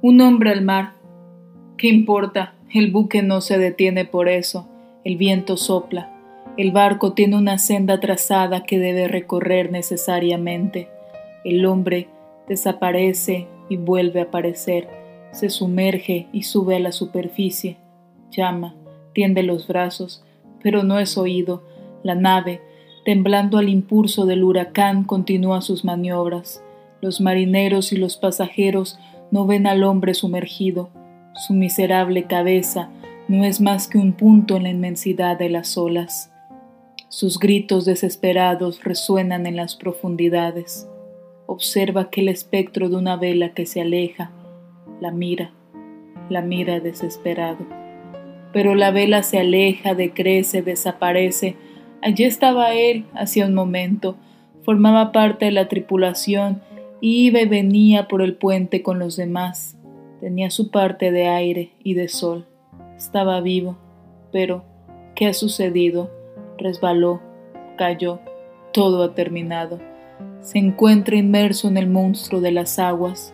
Un hombre al mar. ¿Qué importa? El buque no se detiene por eso. El viento sopla. El barco tiene una senda trazada que debe recorrer necesariamente. El hombre desaparece y vuelve a aparecer, se sumerge y sube a la superficie, llama, tiende los brazos, pero no es oído. La nave, temblando al impulso del huracán, continúa sus maniobras. Los marineros y los pasajeros no ven al hombre sumergido. Su miserable cabeza no es más que un punto en la inmensidad de las olas. Sus gritos desesperados resuenan en las profundidades. Observa aquel espectro de una vela que se aleja, la mira, la mira desesperado. Pero la vela se aleja, decrece, desaparece. Allí estaba él hacía un momento, formaba parte de la tripulación, iba y venía por el puente con los demás. Tenía su parte de aire y de sol. Estaba vivo. Pero, ¿qué ha sucedido? Resbaló, cayó, todo ha terminado. Se encuentra inmerso en el monstruo de las aguas.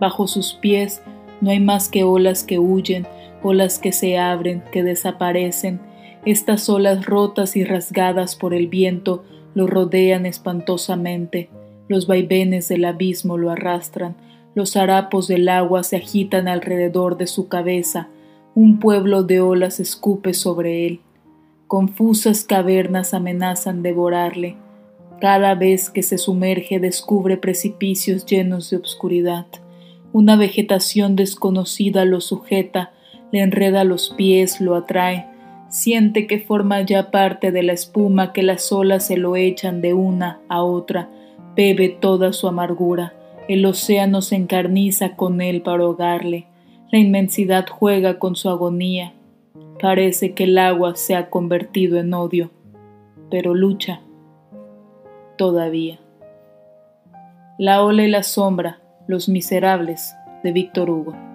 Bajo sus pies no hay más que olas que huyen, olas que se abren, que desaparecen. Estas olas rotas y rasgadas por el viento lo rodean espantosamente. Los vaivenes del abismo lo arrastran, los harapos del agua se agitan alrededor de su cabeza, un pueblo de olas escupe sobre él. Confusas cavernas amenazan devorarle. Cada vez que se sumerge descubre precipicios llenos de obscuridad. Una vegetación desconocida lo sujeta, le enreda los pies, lo atrae. Siente que forma ya parte de la espuma que las olas se lo echan de una a otra, bebe toda su amargura, el océano se encarniza con él para ahogarle, la inmensidad juega con su agonía, parece que el agua se ha convertido en odio, pero lucha todavía. La ola y la sombra, los miserables, de Víctor Hugo.